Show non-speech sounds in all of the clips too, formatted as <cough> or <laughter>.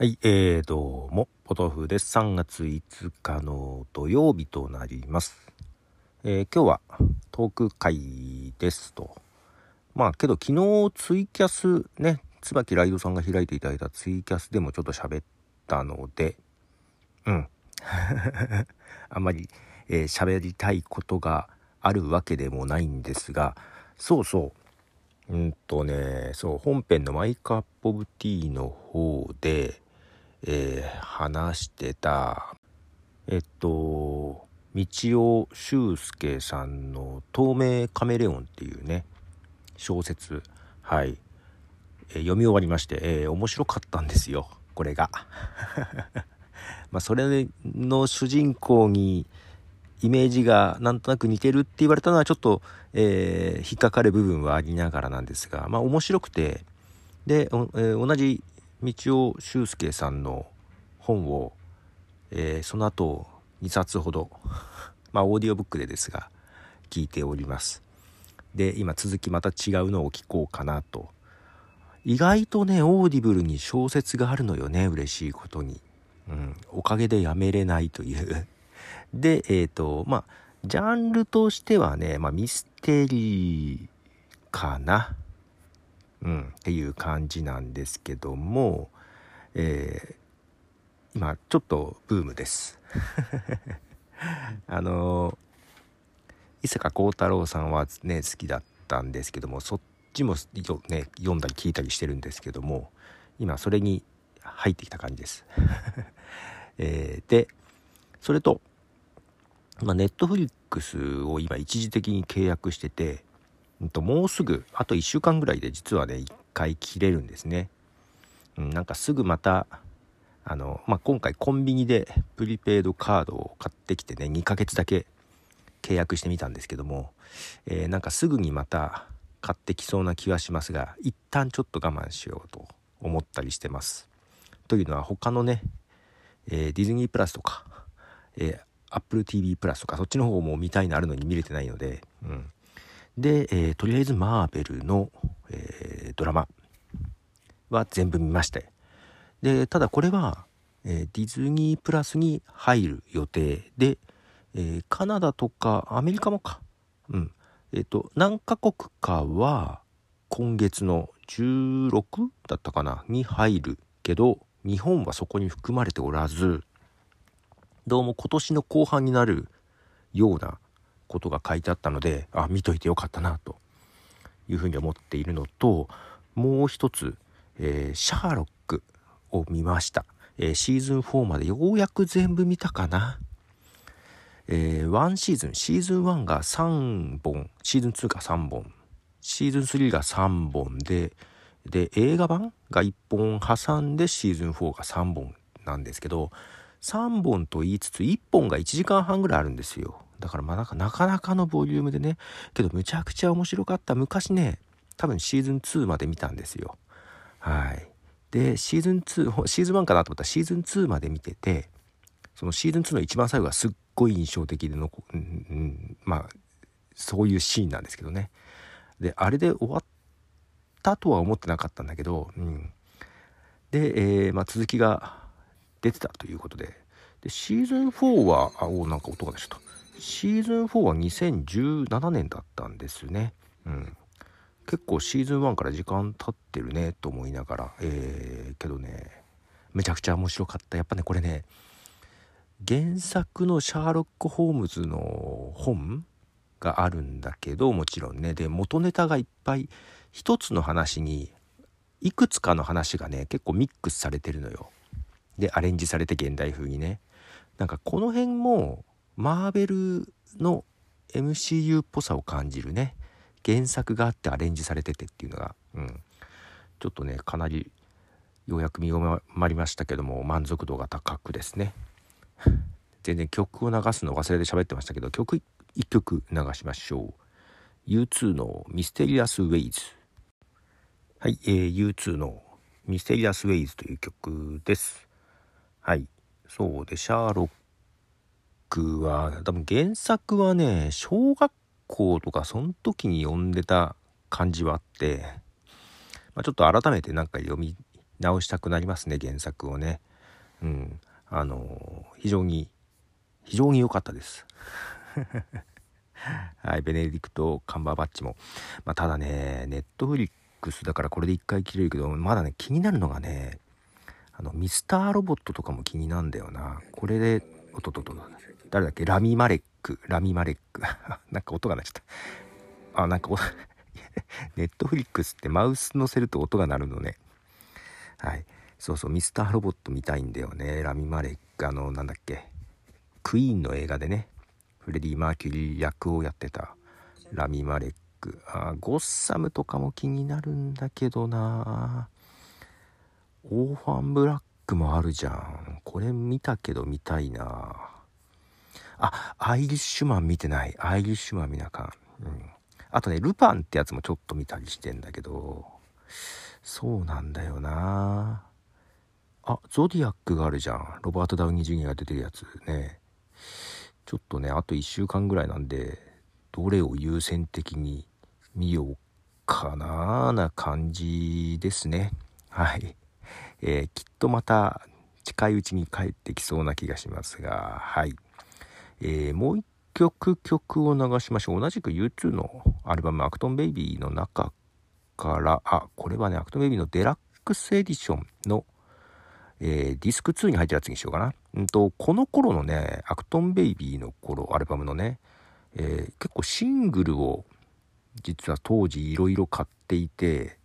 はい、えー、どうも、ポトフです。3月5日の土曜日となります。えー今日はトーク会ですと。まあ、けど昨日ツイキャスね、椿ライドさんが開いていただいたツイキャスでもちょっと喋ったので、うん。<laughs> あんまりえー喋、りたいことがあるわけでもないんですが、そうそう。うんとね、そう、本編のマイカップオブティーの方で、えー話してた、えっと、道尾修介さんの透明カメレオンっていうね、小説、はい、えー読み終わりまして、えー面白かったんですよ、これが。<laughs> まあ、それの主人公にイメージがなんとなく似てるって言われたのはちょっと、えー引っかかる部分はありながらなんですが、まあ面白くて、で、えー同じ道尾修介さんの本を、えーその後2冊ほど、<laughs> まあオーディオブックでですが、聞いております。で、今続きまた違うのを聞こうかなと。意外とね、オーディブルに小説があるのよね、嬉しいことに。うん、おかげでやめれないという。<laughs> で、えっ、と、まあ、ジャンルとしてはね、まあ、ミステリーかな。うん、っていう感じなんですけども、えー今、ちょっとブームです。<laughs> あの伊坂幸太郎さんはね、好きだったんですけども、そっちもね、読んだり聞いたりしてるんですけども、今、それに入ってきた感じです。<laughs> えーで、それと、まあ、ネットフリックスを今一時的に契約してて、もうすぐ、あと1週間ぐらいで実はね、1回切れるんですね。うん、なんかすぐまた、あの、まあ、今回コンビニでプリペイドカードを買ってきてね、2ヶ月だけ契約してみたんですけども、えーなんかすぐにまた買ってきそうな気はしますが、一旦ちょっと我慢しようと思ったりしてます。というのは他のね、えーディズニープラスとか、えー、Apple TV プラスとかそっちの方も見たいのあるのに見れてないので、うん、で、えーとりあえずマーベルの、えードラマは全部見まして。でただこれは、えーディズニープラスに入る予定で、えカナダとかアメリカもか。うん。えっ、と何カ国かは今月の16だったかなに入るけど日本はそこに含まれておらずどうも今年の後半になるようなことが書いてあったのであ見といてよかったなというふうに思っているのともう一つ、えーシャーロックを見ました、えーシーズン4までようやく全部見たかな。えー、1シーズンシーズン1が3本シーズン2が3本シーズン3が3本でで映画版が1本挟んでシーズン4が3本なんですけど3本と言いつつ1本が1時間半ぐらいあるんですよ。だからまあなんかなかなかのボリュームでねけどむちゃくちゃ面白かった。昔ね多分シーズン2まで見たんですよ。はい。でシーズン2シーズン1かなと思ったらシーズン2まで見ててそのシーズン2の一番最後がすっごい印象的での、うんうん、まあそういうシーンなんですけどね。であれで終わったとは思ってなかったんだけど、うん、で、えーまあ、続きが出てたということで。でシーズン4はあおなんか音が出ちゃった。シーズン4は2017年だったんですね、うん、結構シーズン1から時間経ってるねと思いながら、えーけどねめちゃくちゃ面白かった。やっぱねこれね原作のシャーロック・ホームズの本があるんだけどもちろんね。で元ネタがいっぱい一つの話にいくつかの話がね結構ミックスされてるのよ。でアレンジされて現代風にね。なんかこの辺もマーベルの MCU っぽさを感じるね。原作があってアレンジされててっていうのが、うん、ちょっとねかなりようやく見終わりましたけども満足度が高くですね。<laughs> 全然曲を流すの忘れて喋ってましたけど曲1曲流しましょう。U2 の「ミステリアス・ウェイズ」はい、えー、U2 の「ミステリアス・ウェイズ」という曲です。はいそうでシャーロックは多分原作はね小学校とかその時に読んでた感じはあって、まあ、ちょっと改めてなんか読み直したくなりますね原作をねうんあの非常に非常に良かったです <laughs> はい、ベネディクト・カンバーバッチも。まあ、ただね、ネットフリックスだからこれで一回切れるけど、まだね、気になるのがね、あの、ミスターロボットとかも気になるんだよな。これで、おととと、誰だっけ？ラミマレック、ラミマレック。<laughs> なんか音が鳴っちゃった。あ、なんか、<laughs> ネットフリックスってマウス乗せると音が鳴るのね。はい。そうそう、ミスターロボット見たいんだよね。ラミマレック、あの、なんだっけ？クイーンの映画でね、フレディ・マーキュリー役をやってたラミ・マレックあゴッサムとかも気になるんだけどなオーファンブラックもあるじゃん。これ見たけど見たいな。あアイリッシュマン見てない。アイリッシュマン見なかん、うん、あとねルパンってやつもちょっと見たりしてんだけど。そうなんだよな。あゾディアックがあるじゃん。ロバート・ダウニー・ジュニアが出てるやつ。ね。ちょっとねあと1週間ぐらいなんでどれを優先的に見ようかなな感じですね。はい、えー、きっとまた近いうちに帰ってきそうな気がしますがはい、えー、もう一曲曲を流しましょう同じく U2 のアルバム「アクトンベイビー」の中からあこれはねアクトンベイビーのデラックスエディションの「えー、ディスク2に入ってるやつにしようかな。うんと、この頃のね、アクトンベイビーの頃、アルバムのね、えー、結構シングルを実は当時いろいろ買っていて、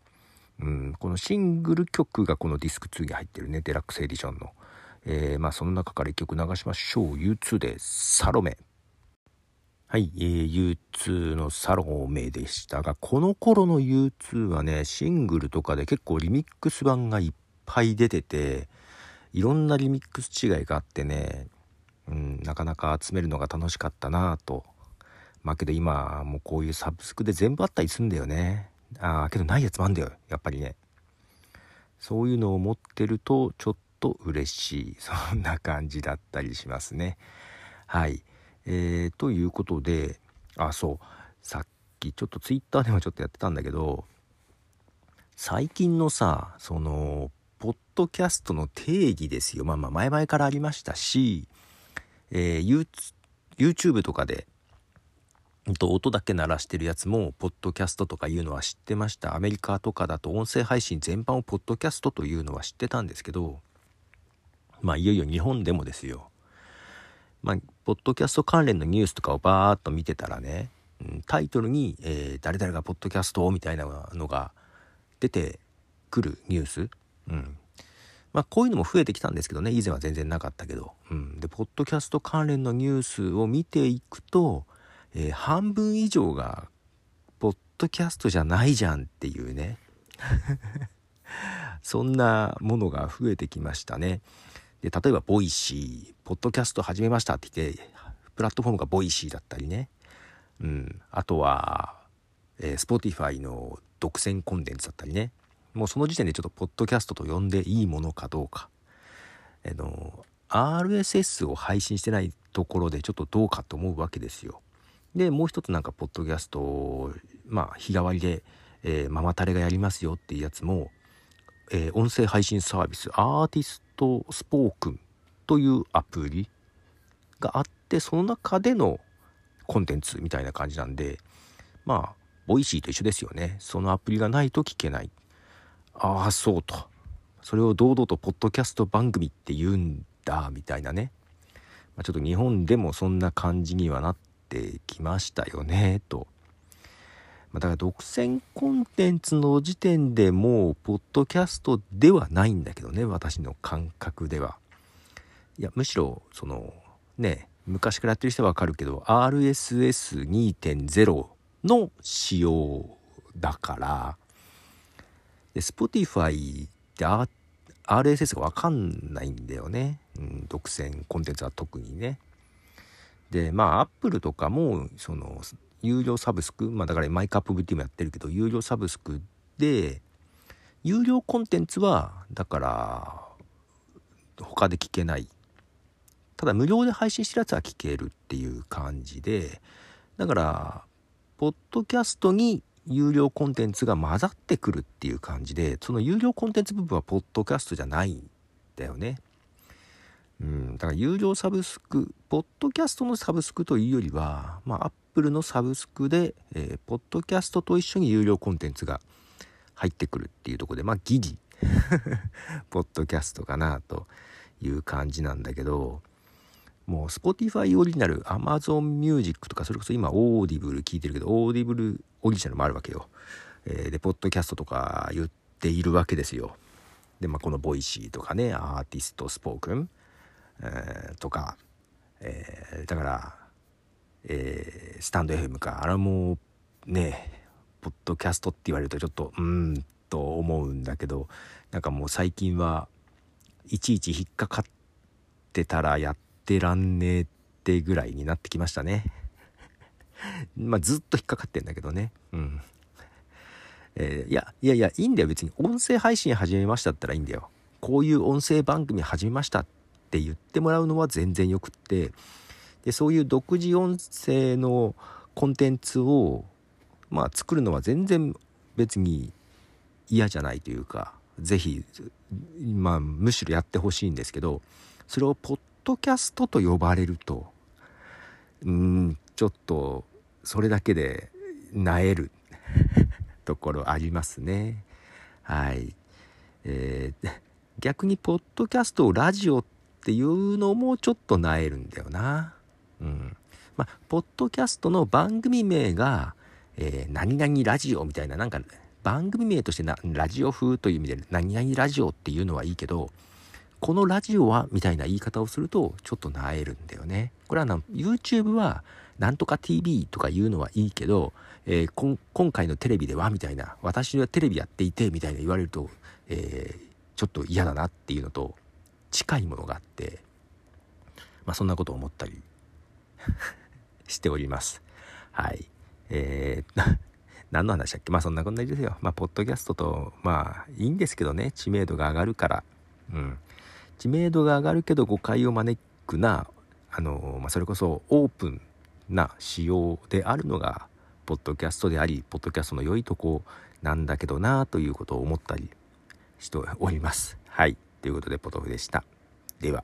うん、このシングル曲がこのディスク2に入ってるね、デラックスエディションの。えー、まあその中から1曲流しましょう。U2 でサロメ。はい、えー、U2 のサロメでしたが、この頃の U2 はね、シングルとかで結構リミックス版がいっぱい出てて、いろんなリミックス違いがあってね、うん、なかなか集めるのが楽しかったなぁと。まあけど今もうこういうサブスクで全部あったりすんだよね。ああ、けどないやつもあんだよ。やっぱりね。そういうのを持ってるとちょっと嬉しい。<laughs> そんな感じだったりしますね。はい。えー、ということで、あ、そう。さっきちょっとツイッターでもちょっとやってたんだけど、最近のさ、その、ポッドキャストの定義ですよ。まあまあ前々からありましたし、えー、YouTube とかで、と音だけ鳴らしてるやつも、ポッドキャストとかいうのは知ってました。アメリカとかだと音声配信全般をポッドキャストというのは知ってたんですけど、まあいよいよ日本でもですよ。まあ、ポッドキャスト関連のニュースとかをバーッと見てたらね、タイトルに、えー、誰々がポッドキャストみたいなのが出てくるニュース、うん。まあ、こういうのも増えてきたんですけどね、以前は全然なかったけど。うん。で、ポッドキャスト関連のニュースを見ていくと、えー、半分以上が、ポッドキャストじゃないじゃんっていうね。<laughs> そんなものが増えてきましたね。で、例えば、ボイシー、ポッドキャスト始めましたって言って、プラットフォームがボイシーだったりね。うん。あとは、えー、Spotify の独占コンテンツだったりね。もうその時点でちょっとポッドキャストと呼んでいいものかどうか、あの RSS を配信してないところでちょっとどうかと思うわけですよ。でもう一つなんかポッドキャストまあ日替わりで、えー、ママタレがやりますよっていうやつも、えー、音声配信サービスアーティストスポークンというアプリがあってその中でのコンテンツみたいな感じなんでまあ Voicy と一緒ですよね。そのアプリがないと聞けない。ああそうと。それを堂々とポッドキャスト番組って言うんだみたいなね、まあ、ちょっと日本でもそんな感じにはなってきましたよねと。だから独占コンテンツの時点でもうポッドキャストではないんだけどね私の感覚では。いやむしろそのね昔からやってる人はわかるけど RSS2.0 の仕様だからで、Spotify って RSS がわかんないんだよね。うん、独占コンテンツは特にね。で、まあ、Apple とかも、その、有料サブスク、まあだからマイクアップ VT もやってるけど、有料サブスクで、有料コンテンツは、だから、他で聞けない。ただ無料で配信してるやつは聞けるっていう感じで、だから、ポッドキャストに有料コンテンツが混ざってくるっていう感じでその有料コンテンツ部分はポッドキャストじゃないんだよね。うん、だから有料サブスクポッドキャストのサブスクというよりはまあアップルのサブスクで、えー、ポッドキャストと一緒に有料コンテンツが入ってくるっていうとこでまあギリ <laughs> ポッドキャストかなという感じなんだけどもう Spotify オリジナル Amazon Music とかそれこそ今 Audible 聞いてるけど Audible オリジナルもあるわけよ、えー、でポッドキャストとか言っているわけですよ。でまあこの Voicy とかね ARTISTSPOKEN、えー、とか、えー、だから、えー、 stand.fm かあれもねポッドキャストって言われるとちょっとうんと思うんだけどなんかもう最近はいちいち引っかかってたらやってらんねえってぐらいになってきましたね。<laughs> まあずっと引っかかってんだけどね。うん。えー、いや、いやいや、いいんだよ。別に音声配信始めましたったらいいんだよ。こういう音声番組始めましたっって言ってもらうのは全然よくって、で、そういう独自音声のコンテンツを、まあ作るのは全然別に嫌じゃないというか、是非まあむしろやってほしいんですけどそれをポッドキャストと呼ばれるとうんちょっとそれだけでなえる <laughs> ところありますね。はい、えー、逆にポッドキャストをラジオっていうのもちょっとなえるんだよなうんまあポッドキャストの番組名が、えー、何々ラジオみたいななんか番組名としてなラジオ風という意味で何々ラジオっていうのはいいけどこのラジオはみたいな言い方をするとちょっとなえるんだよね。これはな YouTube はなんとか TV とか言うのはいいけど、えー、今回のテレビではみたいな私はテレビやっていてみたいな言われると、えー、ちょっと嫌だなっていうのと近いものがあってまあそんなことを思ったり <laughs> しております。はい。えー <laughs> 何の話だっけ？まあそんなこんなですよ。まあ、ポッドキャストと、まあ、いいんですけどね、知名度が上がるから。うん。知名度が上がるけど誤解を招くな、あの、まあ、それこそオープンな仕様であるのが、ポッドキャストであり、ポッドキャストの良いとこなんだけどな、ということを思ったりしております。はい。ということで、ポトフでした。では。